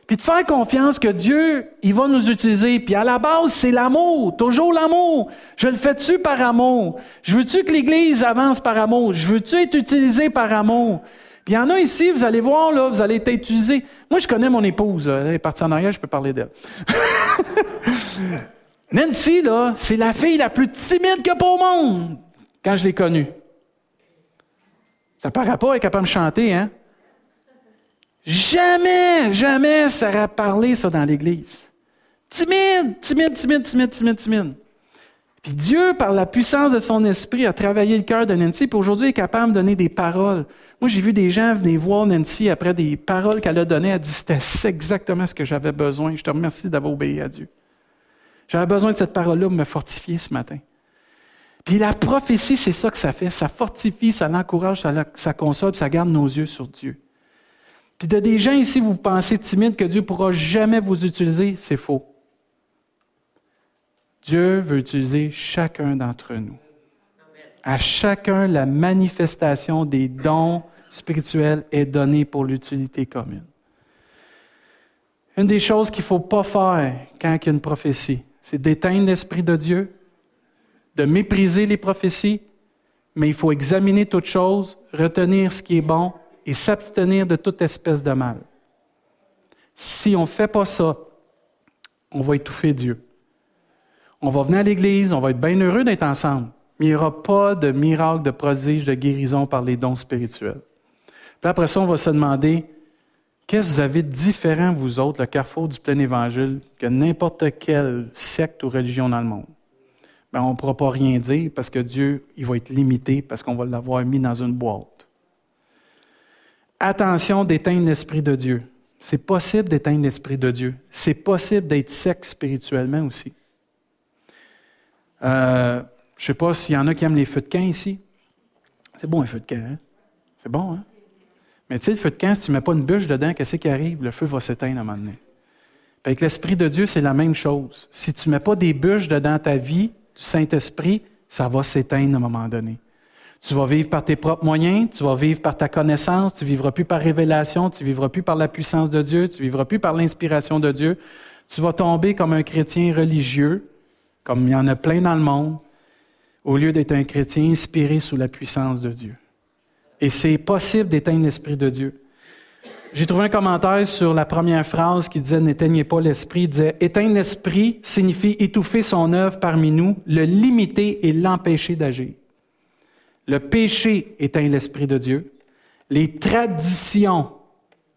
Puis de faire confiance que Dieu, il va nous utiliser. Puis à la base, c'est l'amour, toujours l'amour. Je le fais-tu par amour? Je veux-tu que l'Église avance par amour? Je veux-tu être utilisé par amour? Puis il y en a ici, vous allez voir, là, vous allez être utilisé. Moi, je connais mon épouse. Elle est partie en arrière, je peux parler d'elle. <laughs> Nancy, là, c'est la fille la plus timide que pour au monde quand je l'ai connue. Ça paraît pas, elle est capable de chanter, hein? Jamais, jamais ça aurait parlé ça dans l'Église. Timide, timide, timide, timide, timide, timide. Puis Dieu, par la puissance de son esprit, a travaillé le cœur de Nancy, puis aujourd'hui, il est capable de donner des paroles. Moi, j'ai vu des gens venir voir Nancy après des paroles qu'elle a données. Elle dit, c'était exactement ce que j'avais besoin. Je te remercie d'avoir obéi à Dieu. J'avais besoin de cette parole-là pour me fortifier ce matin. Puis la prophétie, c'est ça que ça fait. Ça fortifie, ça l'encourage, ça console, ça garde nos yeux sur Dieu. Puis de des gens ici, vous pensez timide que Dieu ne pourra jamais vous utiliser, c'est faux. Dieu veut utiliser chacun d'entre nous. À chacun, la manifestation des dons spirituels est donnée pour l'utilité commune. Une des choses qu'il ne faut pas faire quand il y a une prophétie, c'est d'éteindre l'Esprit de Dieu, de mépriser les prophéties, mais il faut examiner toutes choses, retenir ce qui est bon et s'abstenir de toute espèce de mal. Si on ne fait pas ça, on va étouffer Dieu. On va venir à l'Église, on va être bien heureux d'être ensemble, mais il n'y aura pas de miracle, de prodige, de guérison par les dons spirituels. Puis après ça, on va se demander, qu'est-ce que vous avez de différent, vous autres, le carrefour du plein évangile, que n'importe quelle secte ou religion dans le monde? Bien, on ne pourra pas rien dire parce que Dieu, il va être limité parce qu'on va l'avoir mis dans une boîte attention d'éteindre l'Esprit de Dieu. C'est possible d'éteindre l'Esprit de Dieu. C'est possible d'être sec spirituellement aussi. Euh, je ne sais pas s'il y en a qui aiment les feux de camp ici. C'est bon un feu de camp, hein? C'est bon, hein? Mais tu sais, le feu de camp, si tu ne mets pas une bûche dedans, qu'est-ce qui arrive? Le feu va s'éteindre à un moment donné. avec l'Esprit de Dieu, c'est la même chose. Si tu ne mets pas des bûches dedans ta vie, du Saint-Esprit, ça va s'éteindre à un moment donné. Tu vas vivre par tes propres moyens, tu vas vivre par ta connaissance, tu vivras plus par révélation, tu vivras plus par la puissance de Dieu, tu vivras plus par l'inspiration de Dieu. Tu vas tomber comme un chrétien religieux, comme il y en a plein dans le monde, au lieu d'être un chrétien inspiré sous la puissance de Dieu. Et c'est possible d'éteindre l'Esprit de Dieu. J'ai trouvé un commentaire sur la première phrase qui disait N'éteignez pas l'Esprit. Il disait Éteindre l'Esprit signifie étouffer son œuvre parmi nous, le limiter et l'empêcher d'agir. Le péché éteint l'Esprit de Dieu. Les traditions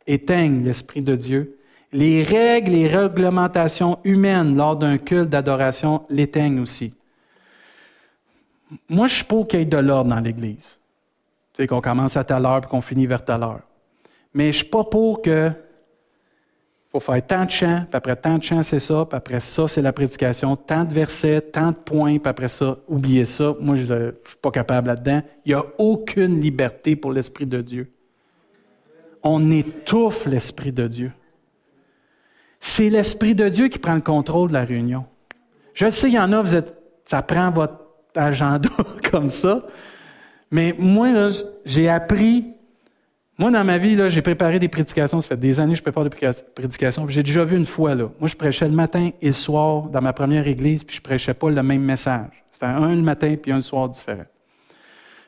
éteignent l'Esprit de Dieu. Les règles et réglementations humaines lors d'un culte d'adoration l'éteignent aussi. Moi, je suis pour qu'il y ait de l'ordre dans l'Église. Tu sais, qu'on commence à telle heure et qu'on finit vers telle heure. Mais je ne suis pas pour que faut faire tant de chants, puis après tant de chants, c'est ça, puis après ça, c'est la prédication, tant de versets, tant de points, puis après ça, oubliez ça. Moi, je ne suis pas capable là-dedans. Il n'y a aucune liberté pour l'Esprit de Dieu. On étouffe l'Esprit de Dieu. C'est l'Esprit de Dieu qui prend le contrôle de la réunion. Je sais, il y en a, vous êtes, ça prend votre agenda <laughs> comme ça, mais moi, j'ai appris moi, dans ma vie, j'ai préparé des prédications. Ça fait des années que je prépare des prédications. J'ai déjà vu une fois, là. Moi, je prêchais le matin et le soir dans ma première église, puis je prêchais pas le même message. C'était un le matin, puis un le soir différent.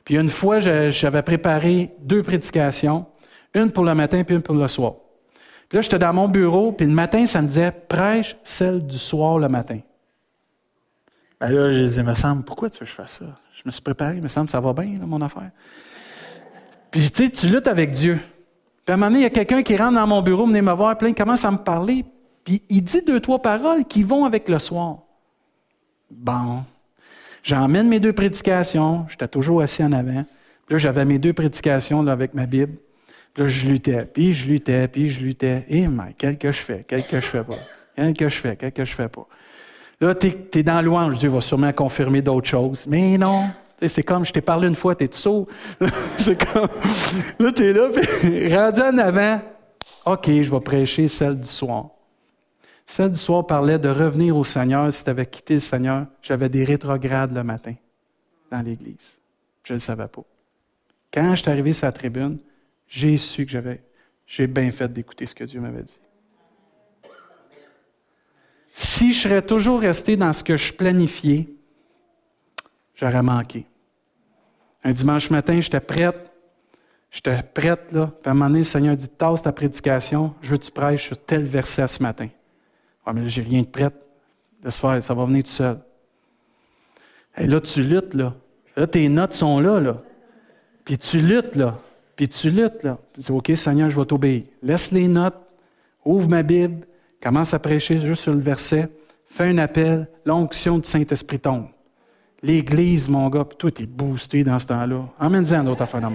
Puis une fois, j'avais préparé deux prédications, une pour le matin, puis une pour le soir. Puis là, j'étais dans mon bureau, puis le matin, ça me disait prêche celle du soir le matin. Ben là, je disais, me semble, pourquoi tu veux que je fasse ça? Je me suis préparé, il me semble, ça va bien, mon affaire. Puis tu sais, tu luttes avec Dieu. Puis à un moment donné, il y a quelqu'un qui rentre dans mon bureau, venez me voir, il commence à me parler, puis il dit deux, trois paroles qui vont avec le soir. Bon. J'emmène mes deux prédications, j'étais toujours assis en avant. Puis là, j'avais mes deux prédications là, avec ma Bible. Puis là, je luttais, puis je luttais, puis je luttais. Eh, mais quel que je fais, quel que je fais pas? Quel que je fais, quel que je fais pas? Là, tu es, dans louange. Dieu va sûrement confirmer d'autres choses. Mais non, C'est comme, je t'ai parlé une fois, t'es sourd. <laughs> c'est comme, là, t'es là, puis <laughs> rendu en avant, OK, je vais prêcher celle du soir. Celle du soir parlait de revenir au Seigneur. Si tu avais quitté le Seigneur, j'avais des rétrogrades le matin dans l'Église. Je ne le savais pas. Quand je suis arrivé sur la tribune, j'ai su que j'avais, j'ai bien fait d'écouter ce que Dieu m'avait dit. Si je serais toujours resté dans ce que je planifiais, j'aurais manqué. Un dimanche matin, j'étais prête. J'étais prête, là. Puis à un moment donné, le Seigneur dit Tasse ta prédication, je veux que tu prêches sur tel verset ce matin. Ah, mais là, j'ai rien de prête. Laisse faire, ça va venir tout seul. Et là, tu luttes, là. Là, tes notes sont là, là. Puis tu luttes, là. Puis tu luttes, là. Puis tu dis, OK, Seigneur, je vais t'obéir. Laisse les notes, ouvre ma Bible, commence à prêcher juste sur le verset, fais un appel, l'onction du Saint-Esprit tombe. L'Église, mon gars, puis tout est boosté dans ce temps-là. Emmène-en d'autres affaires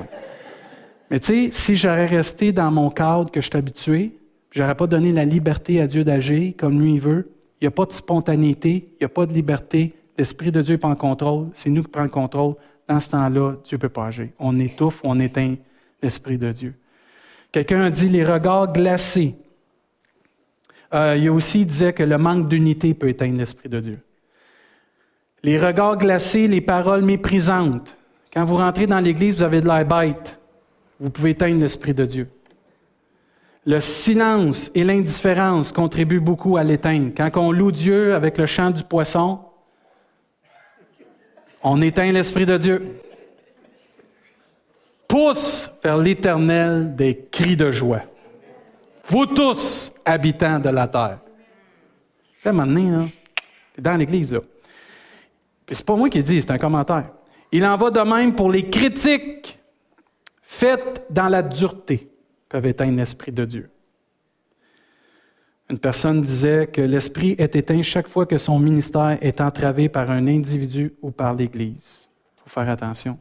Mais tu sais, si j'aurais resté dans mon cadre que je suis habitué, j'aurais pas donné la liberté à Dieu d'agir comme lui il veut, il n'y a pas de spontanéité, il n'y a pas de liberté, l'Esprit de Dieu n'est pas contrôle, c'est nous qui prenons le contrôle. Dans ce temps-là, Dieu ne peut pas agir. On étouffe, on éteint l'Esprit de Dieu. Quelqu'un a dit les regards glacés. Euh, il a aussi disait que le manque d'unité peut éteindre l'Esprit de Dieu. Les regards glacés, les paroles méprisantes. Quand vous rentrez dans l'Église, vous avez de la bête. Vous pouvez éteindre l'Esprit de Dieu. Le silence et l'indifférence contribuent beaucoup à l'éteindre. Quand on loue Dieu avec le chant du poisson, on éteint l'Esprit de Dieu. Pousse vers l'Éternel des cris de joie. Vous tous, habitants de la terre. Là, maintenant, tu dans l'Église, là. C'est pas moi qui dis, c'est un commentaire. Il en va de même pour les critiques faites dans la dureté peuvent éteindre l'Esprit de Dieu. Une personne disait que l'Esprit est éteint chaque fois que son ministère est entravé par un individu ou par l'Église. Il faut faire attention.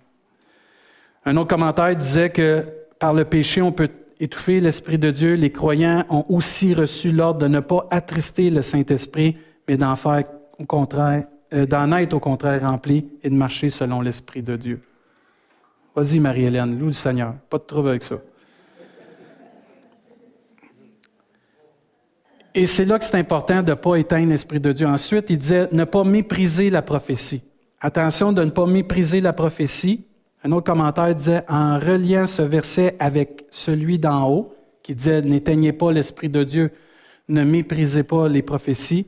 Un autre commentaire disait que par le péché, on peut étouffer l'Esprit de Dieu. Les croyants ont aussi reçu l'ordre de ne pas attrister le Saint-Esprit, mais d'en faire au contraire, d'en être au contraire rempli et de marcher selon l'Esprit de Dieu. Vas-y, Marie-Hélène, loue le Seigneur. Pas de trouble avec ça. Et c'est là que c'est important de ne pas éteindre l'Esprit de Dieu. Ensuite, il disait ne pas mépriser la prophétie. Attention de ne pas mépriser la prophétie. Un autre commentaire disait, en reliant ce verset avec celui d'en haut, qui disait N'éteignez pas l'Esprit de Dieu, ne méprisez pas les prophéties,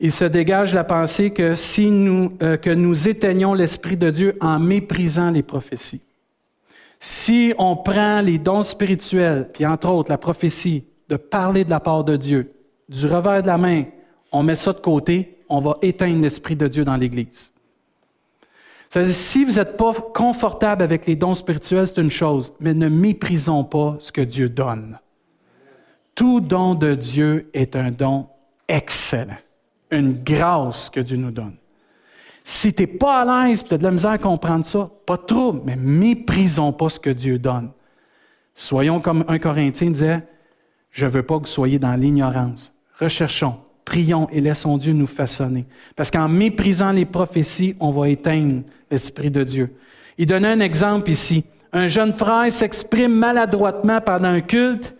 il se dégage la pensée que si nous, euh, que nous éteignons l'Esprit de Dieu en méprisant les prophéties. Si on prend les dons spirituels, puis entre autres la prophétie, de parler de la part de Dieu, du revers de la main, on met ça de côté, on va éteindre l'Esprit de Dieu dans l'Église. C'est-à-dire, si vous n'êtes pas confortable avec les dons spirituels, c'est une chose, mais ne méprisons pas ce que Dieu donne. Tout don de Dieu est un don excellent, une grâce que Dieu nous donne. Si tu n'es pas à l'aise, tu as de la misère à comprendre ça, pas trop, mais méprisons pas ce que Dieu donne. Soyons comme un Corinthien disait, je ne veux pas que vous soyez dans l'ignorance. Recherchons, prions et laissons Dieu nous façonner. Parce qu'en méprisant les prophéties, on va éteindre l'Esprit de Dieu. Il donne un exemple ici. Un jeune frère s'exprime maladroitement pendant un culte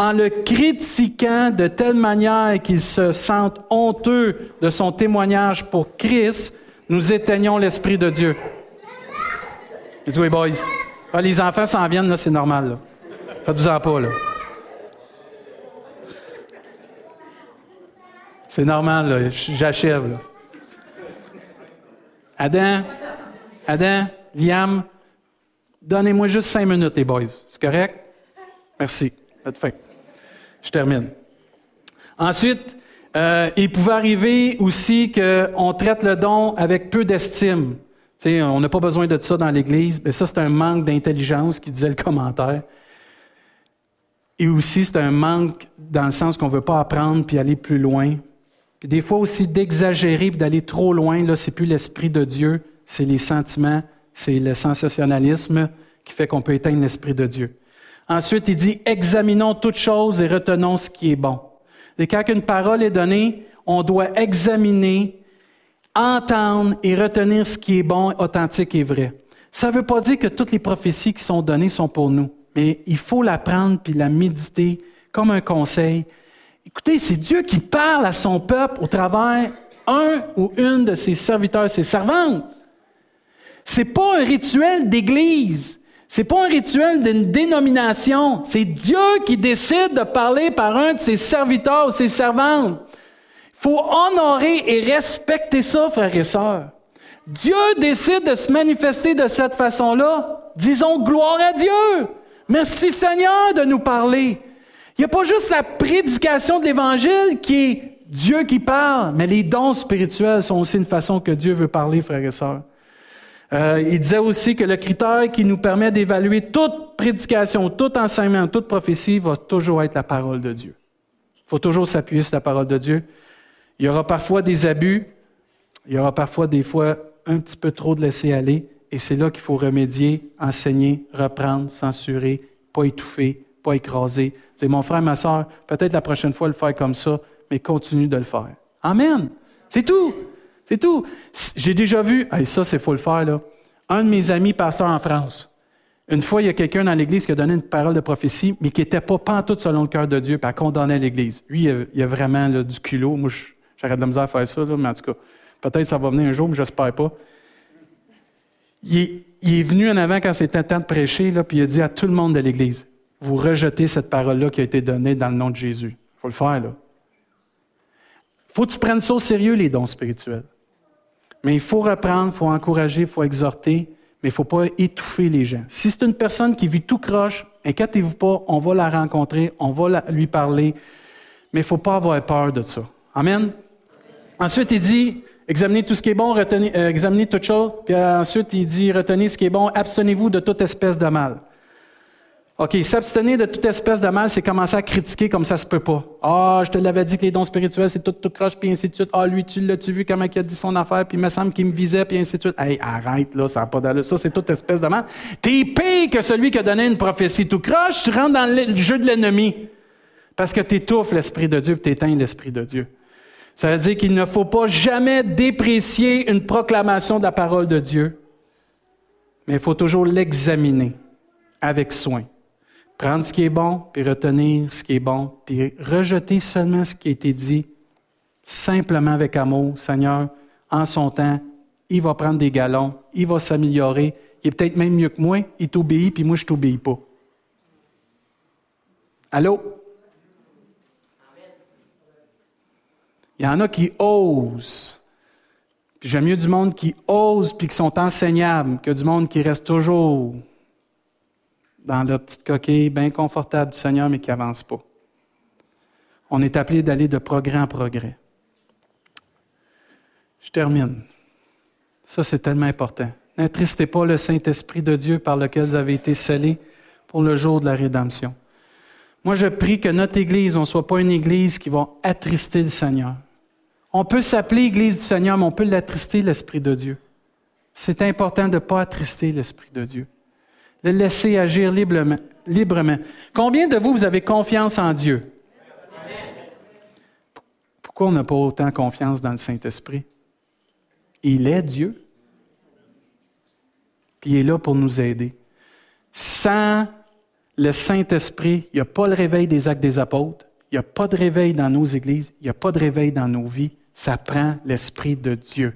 en le critiquant de telle manière qu'il se sente honteux de son témoignage pour Christ, nous éteignons l'Esprit de Dieu. oui, boys. Ah, les enfants s'en viennent, là, c'est normal. Faites-vous-en pas, là. C'est normal, j'achève. Adam, Adam, Liam, donnez-moi juste cinq minutes, les boys. C'est correct? Merci. Faites Je termine. Ensuite, euh, il pouvait arriver aussi qu'on traite le don avec peu d'estime. on n'a pas besoin de ça dans l'Église, mais ça, c'est un manque d'intelligence qui disait le commentaire. Et aussi, c'est un manque dans le sens qu'on ne veut pas apprendre puis aller plus loin. Puis des fois aussi d'exagérer, d'aller trop loin, là, c'est plus l'esprit de Dieu, c'est les sentiments, c'est le sensationnalisme qui fait qu'on peut éteindre l'esprit de Dieu. Ensuite, il dit examinons toutes choses et retenons ce qui est bon. Et quand une parole est donnée, on doit examiner entendre et retenir ce qui est bon, authentique et vrai. Ça ne veut pas dire que toutes les prophéties qui sont données sont pour nous, mais il faut la prendre puis la méditer comme un conseil. Écoutez, c'est Dieu qui parle à son peuple au travers un ou une de ses serviteurs, ses servantes. C'est pas un rituel d'église. C'est pas un rituel d'une dénomination. C'est Dieu qui décide de parler par un de ses serviteurs ou ses servantes. Il faut honorer et respecter ça, frères et sœurs. Dieu décide de se manifester de cette façon-là. Disons gloire à Dieu. Merci Seigneur de nous parler. Il n'y a pas juste la prédication de l'Évangile qui est Dieu qui parle, mais les dons spirituels sont aussi une façon que Dieu veut parler, frères et sœurs. Euh, il disait aussi que le critère qui nous permet d'évaluer toute prédication, tout enseignement, toute prophétie va toujours être la parole de Dieu. Il faut toujours s'appuyer sur la parole de Dieu. Il y aura parfois des abus, il y aura parfois des fois un petit peu trop de laisser aller, et c'est là qu'il faut remédier, enseigner, reprendre, censurer, pas étouffer, pas écraser. C'est mon frère, ma soeur, peut-être la prochaine fois le faire comme ça, mais continue de le faire. Amen. C'est tout. C'est tout. J'ai déjà vu, ça, c'est faut le faire, là. Un de mes amis pasteurs en France. Une fois, il y a quelqu'un dans l'Église qui a donné une parole de prophétie, mais qui n'était pas pantoute selon le cœur de Dieu, puis a condamné l'Église. Lui, il a, vraiment du culot. Moi, j'arrête de la misère à faire ça, là, mais en tout cas, peut-être ça va venir un jour, mais j'espère pas. Il est, il est, venu en avant quand c'était temps de prêcher, là, puis il a dit à tout le monde de l'Église, vous rejetez cette parole-là qui a été donnée dans le nom de Jésus. Il faut le faire, là. faut que tu prennes ça au sérieux, les dons spirituels. Mais il faut reprendre, il faut encourager, il faut exhorter, mais il ne faut pas étouffer les gens. Si c'est une personne qui vit tout croche, inquiétez-vous pas, on va la rencontrer, on va lui parler, mais il ne faut pas avoir peur de ça. Amen? Ensuite, il dit, examinez tout ce qui est bon, retenez, euh, examinez toute chose. Puis ensuite, il dit, retenez ce qui est bon, abstenez-vous de toute espèce de mal. OK, s'abstenir de toute espèce de mal, c'est commencer à critiquer comme ça se peut pas. Ah, je te l'avais dit que les dons spirituels, c'est tout, tout croche, puis ainsi de suite. Ah, lui, tu l'as-tu vu comment il a dit son affaire, puis il me semble qu'il me visait, puis ainsi de suite. Hey, arrête, là, ça n'a pas d'allure. Ça, c'est toute espèce de mal. T'es pire que celui qui a donné une prophétie tout croche, tu rentres dans le jeu de l'ennemi. Parce que tu étouffes l'Esprit de Dieu, puis éteins l'Esprit de Dieu. Ça veut dire qu'il ne faut pas jamais déprécier une proclamation de la parole de Dieu, mais il faut toujours l'examiner avec soin. Prendre ce qui est bon, puis retenir ce qui est bon, puis rejeter seulement ce qui a été dit, simplement avec amour. Seigneur, en son temps, il va prendre des galons, il va s'améliorer, il est peut-être même mieux que moi, il t'obéit, puis moi, je ne t'obéis pas. Allô? Il y en a qui osent. J'aime mieux du monde qui ose puis qui sont enseignables que du monde qui reste toujours dans leur petite coquille bien confortable du Seigneur, mais qui n'avance pas. On est appelé d'aller de progrès en progrès. Je termine. Ça, c'est tellement important. N'attristez pas le Saint-Esprit de Dieu par lequel vous avez été scellés pour le jour de la rédemption. Moi, je prie que notre Église, on ne soit pas une Église qui va attrister le Seigneur. On peut s'appeler Église du Seigneur, mais on peut l'attrister, l'Esprit de Dieu. C'est important de ne pas attrister l'Esprit de Dieu le laisser agir librement, Combien de vous, vous avez confiance en Dieu? Pourquoi on n'a pas autant confiance dans le Saint-Esprit? Il est Dieu. Puis il est là pour nous aider. Sans le Saint-Esprit, il n'y a pas le réveil des actes des apôtres, il n'y a pas de réveil dans nos églises, il n'y a pas de réveil dans nos vies. Ça prend l'Esprit de Dieu.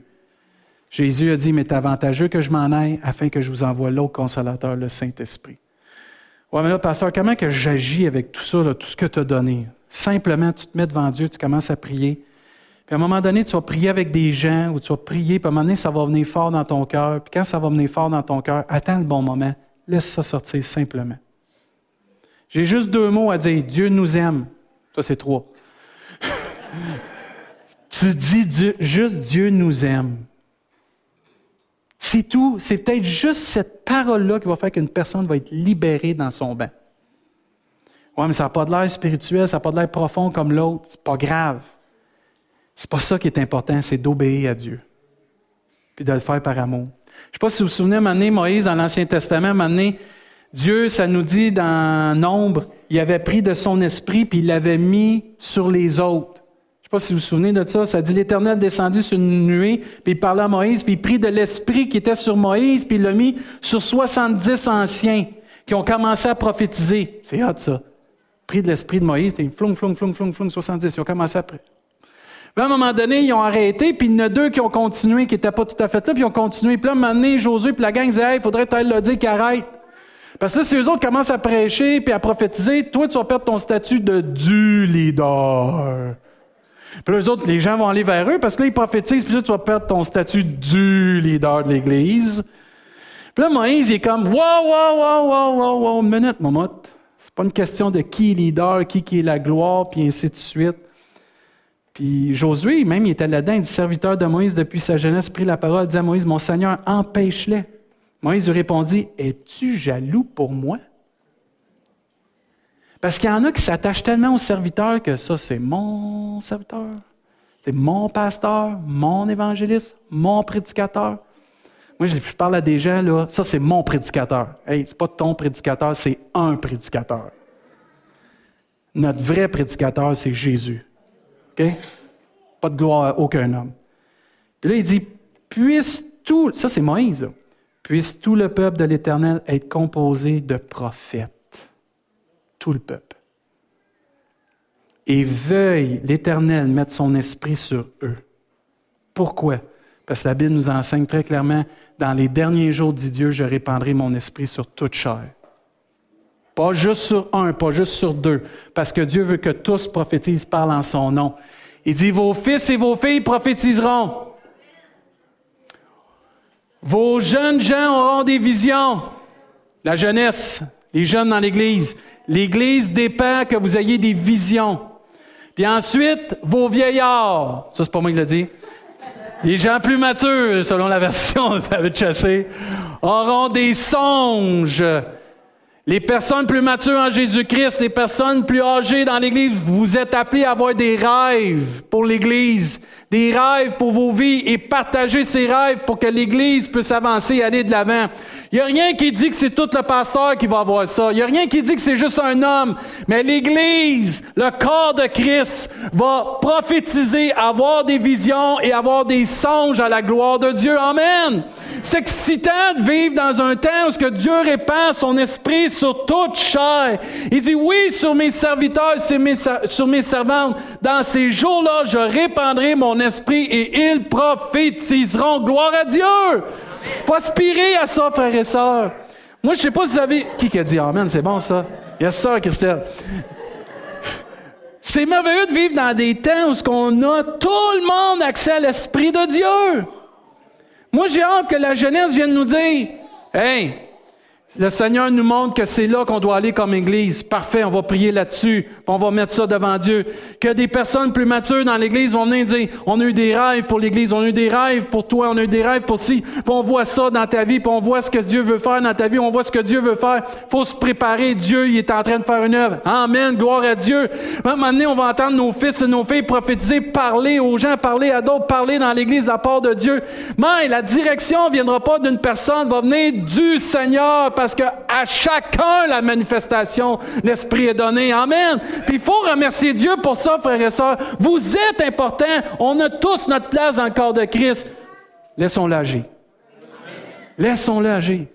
Jésus a dit, mais c'est avantageux que je m'en aille afin que je vous envoie l'autre consolateur, le Saint-Esprit. Oui, mais là, pasteur, comment que j'agis avec tout ça, tout ce que tu as donné? Simplement, tu te mets devant Dieu, tu commences à prier. Puis à un moment donné, tu vas prier avec des gens ou tu vas prier, puis à un moment donné, ça va venir fort dans ton cœur. Puis quand ça va venir fort dans ton cœur, attends le bon moment. Laisse ça sortir simplement. J'ai juste deux mots à dire. Dieu nous aime. Ça, c'est trois. <laughs> tu dis Dieu, juste Dieu nous aime. C'est tout. C'est peut-être juste cette parole-là qui va faire qu'une personne va être libérée dans son bain. Oui, mais ça n'a pas de l'air spirituel, ça n'a pas de l'air profond comme l'autre. C'est pas grave. C'est pas ça qui est important, c'est d'obéir à Dieu. Puis de le faire par amour. Je ne sais pas si vous vous souvenez, Moïse, dans l'Ancien Testament, Dieu, ça nous dit dans Nombre, il avait pris de son esprit puis il l'avait mis sur les autres. Si vous vous souvenez de ça. Ça dit l'Éternel descendit sur une nuée, puis il parlait à Moïse, puis il prit de l'esprit qui était sur Moïse, puis il l'a mis sur 70 anciens qui ont commencé à prophétiser. C'est hâte ça. Pris de l'esprit de Moïse, c'était flung, flung, flung, flung, flung, 70. Ils ont commencé à. Puis à un moment donné, ils ont arrêté, puis il y en a deux qui ont continué, qui n'étaient pas tout à fait là, puis ils ont continué. Puis là, un moment donné, Josué, puis la gang disait, il faudrait t'aller le dire qu'il arrête. Parce que là, si eux autres commencent à prêcher puis à prophétiser, toi, tu vas perdre ton statut de du leader. Puis eux autres, les gens vont aller vers eux parce que là, ils prophétisent, puis là, tu vas perdre ton statut du leader de l'Église. Puis là, Moïse, il est comme, wow, wow, wow, wow, wow, wow, une minute, mamotte. C'est pas une question de qui est leader, qui, qui est la gloire, puis ainsi de suite. Puis Josué, même, il était là-dedans, il serviteur de Moïse depuis sa jeunesse, prit la parole, dit à Moïse, mon Seigneur, empêche-les. Moïse lui répondit, es-tu jaloux pour moi? Parce qu'il y en a qui s'attachent tellement au serviteur que ça, c'est mon serviteur, c'est mon pasteur, mon évangéliste, mon prédicateur. Moi, je parle à des gens, là, ça, c'est mon prédicateur. Hey, c'est pas ton prédicateur, c'est un prédicateur. Notre vrai prédicateur, c'est Jésus. OK? Pas de gloire à aucun homme. Puis là, il dit, puisse tout, ça c'est Moïse, puisse tout le peuple de l'Éternel être composé de prophètes le peuple. Et veuille l'Éternel mettre son esprit sur eux. Pourquoi? Parce que la Bible nous enseigne très clairement, dans les derniers jours, dit Dieu, je répandrai mon esprit sur toute chair. Pas juste sur un, pas juste sur deux, parce que Dieu veut que tous prophétisent, parlent en son nom. Il dit, vos fils et vos filles prophétiseront. Vos jeunes gens auront des visions. La jeunesse, les jeunes dans l'Église. L'Église dépend que vous ayez des visions. Puis ensuite, vos vieillards, ça c'est pas moi qui l'ai dit, les gens plus matures, selon la version de Chassé, auront des songes. Les personnes plus matures en Jésus-Christ, les personnes plus âgées dans l'Église, vous êtes appelés à avoir des rêves pour l'Église, des rêves pour vos vies et partager ces rêves pour que l'Église puisse avancer et aller de l'avant. Il n'y a rien qui dit que c'est tout le pasteur qui va avoir ça. Il n'y a rien qui dit que c'est juste un homme. Mais l'Église, le corps de Christ, va prophétiser, avoir des visions et avoir des songes à la gloire de Dieu. Amen. C'est excitant de vivre dans un temps où ce que Dieu répand son esprit sur toute chair. Il dit oui sur mes serviteurs, sur mes servantes. Dans ces jours-là, je répandrai mon esprit et ils prophétiseront. Gloire à Dieu. Faut aspirer à ça, frères et sœurs. Moi, je sais pas si vous avez... Qui qui a dit Amen? C'est bon, ça? Yes, sir, Christelle. C'est merveilleux de vivre dans des temps où on a tout le monde accès à l'Esprit de Dieu. Moi, j'ai hâte que la jeunesse vienne nous dire Hey, le Seigneur nous montre que c'est là qu'on doit aller comme Église. Parfait, on va prier là-dessus, on va mettre ça devant Dieu. Que des personnes plus matures dans l'Église vont venir dire, on a eu des rêves pour l'Église, on a eu des rêves pour toi, on a eu des rêves pour puis on voit ça dans ta vie, puis on voit ce que Dieu veut faire dans ta vie, on voit ce que Dieu veut faire. faut se préparer, Dieu, il est en train de faire une œuvre. Amen, gloire à Dieu. À un on va entendre nos fils et nos filles prophétiser, parler aux gens, parler à d'autres, parler dans l'Église de la part de Dieu. Mais la direction ne viendra pas d'une personne, va venir du Seigneur, parce qu'à chacun la manifestation, l'Esprit est donné. Amen. Puis il faut remercier Dieu pour ça, frères et sœurs. Vous êtes importants. On a tous notre place dans le corps de Christ. Laissons-le agir. Laissons-le agir.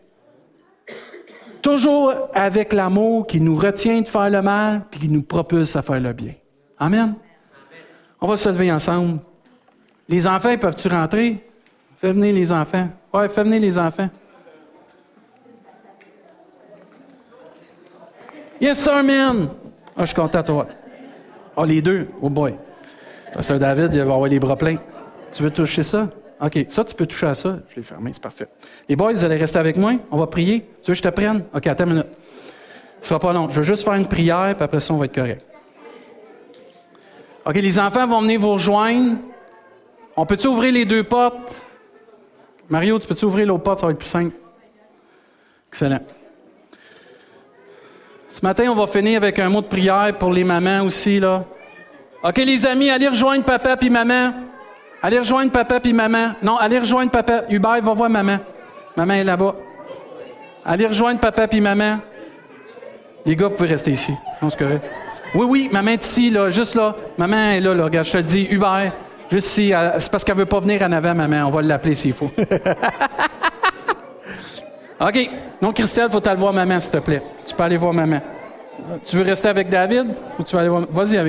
Toujours avec l'amour qui nous retient de faire le mal, puis qui nous propulse à faire le bien. Amen. On va se lever ensemble. Les enfants, peuvent-tu rentrer? Fais venir les enfants. Ouais, fais venir les enfants. Yes, sir, man. Ah, je suis content, toi. Ah, les deux. Oh boy. Pasteur David, il va avoir les bras pleins. Tu veux toucher ça? OK. Ça, tu peux toucher à ça. Je l'ai fermé, c'est parfait. Les boys, vous allez rester avec moi. On va prier. Tu veux que je te prenne? OK, attends une minute. Ce sera pas long. Je veux juste faire une prière, puis après ça, on va être correct. OK, les enfants vont venir vous rejoindre. On peut-tu ouvrir les deux portes? Mario, tu peux-tu ouvrir l'autre porte? Ça va être plus simple. Excellent. Ce matin, on va finir avec un mot de prière pour les mamans aussi, là. OK, les amis, allez rejoindre papa puis maman. Allez rejoindre papa puis maman. Non, allez rejoindre papa. Hubert, va voir maman. Maman est là-bas. Allez rejoindre papa puis maman. Les gars, vous pouvez rester ici. Oui, oui, ma main est ici, là, juste là. Ma main est là, là. Regarde, je te le dis, Hubert, juste ici. C'est parce qu'elle veut pas venir en avant, ma main. On va l'appeler s'il faut. <laughs> OK. Non, Christelle, faut aller voir maman, s'il te plaît. Tu peux aller voir maman. Tu veux rester avec David ou tu vas aller voir... Vas-y avec